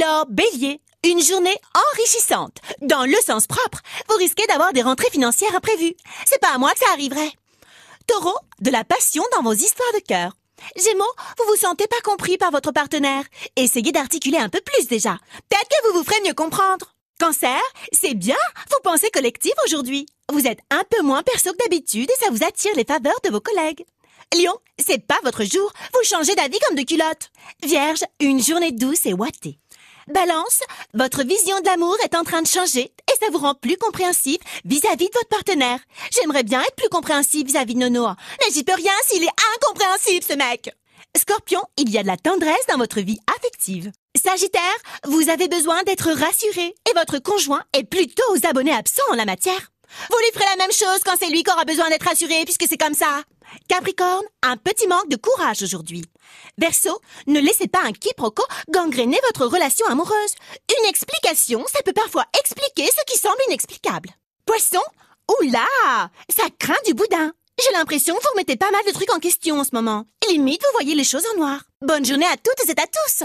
Alors, bélier, une journée enrichissante. Dans le sens propre, vous risquez d'avoir des rentrées financières imprévues. C'est pas à moi que ça arriverait. Taureau, de la passion dans vos histoires de cœur. Gémeaux, vous vous sentez pas compris par votre partenaire. Essayez d'articuler un peu plus déjà. Peut-être que vous vous ferez mieux comprendre. Cancer, c'est bien, vous pensez collectif aujourd'hui. Vous êtes un peu moins perso que d'habitude et ça vous attire les faveurs de vos collègues. Lion, c'est pas votre jour, vous changez d'avis comme de culotte. Vierge, une journée douce et ouatée. Balance, votre vision de l'amour est en train de changer et ça vous rend plus compréhensif vis-à-vis de votre partenaire. J'aimerais bien être plus compréhensif vis-à-vis de Nono, mais j'y peux rien s'il est incompréhensible ce mec. Scorpion, il y a de la tendresse dans votre vie affective. Sagittaire, vous avez besoin d'être rassuré et votre conjoint est plutôt aux abonnés absents en la matière. Vous lui ferez la même chose quand c'est lui qui aura besoin d'être rassuré puisque c'est comme ça. Capricorne, un petit manque de courage aujourd'hui. Verseau, ne laissez pas un quiproquo gangréner votre relation amoureuse. Une explication, ça peut parfois expliquer ce qui semble inexplicable. Poisson, oula, ça craint du boudin. J'ai l'impression que vous remettez pas mal de trucs en question en ce moment. Limite, vous voyez les choses en noir. Bonne journée à toutes et à tous.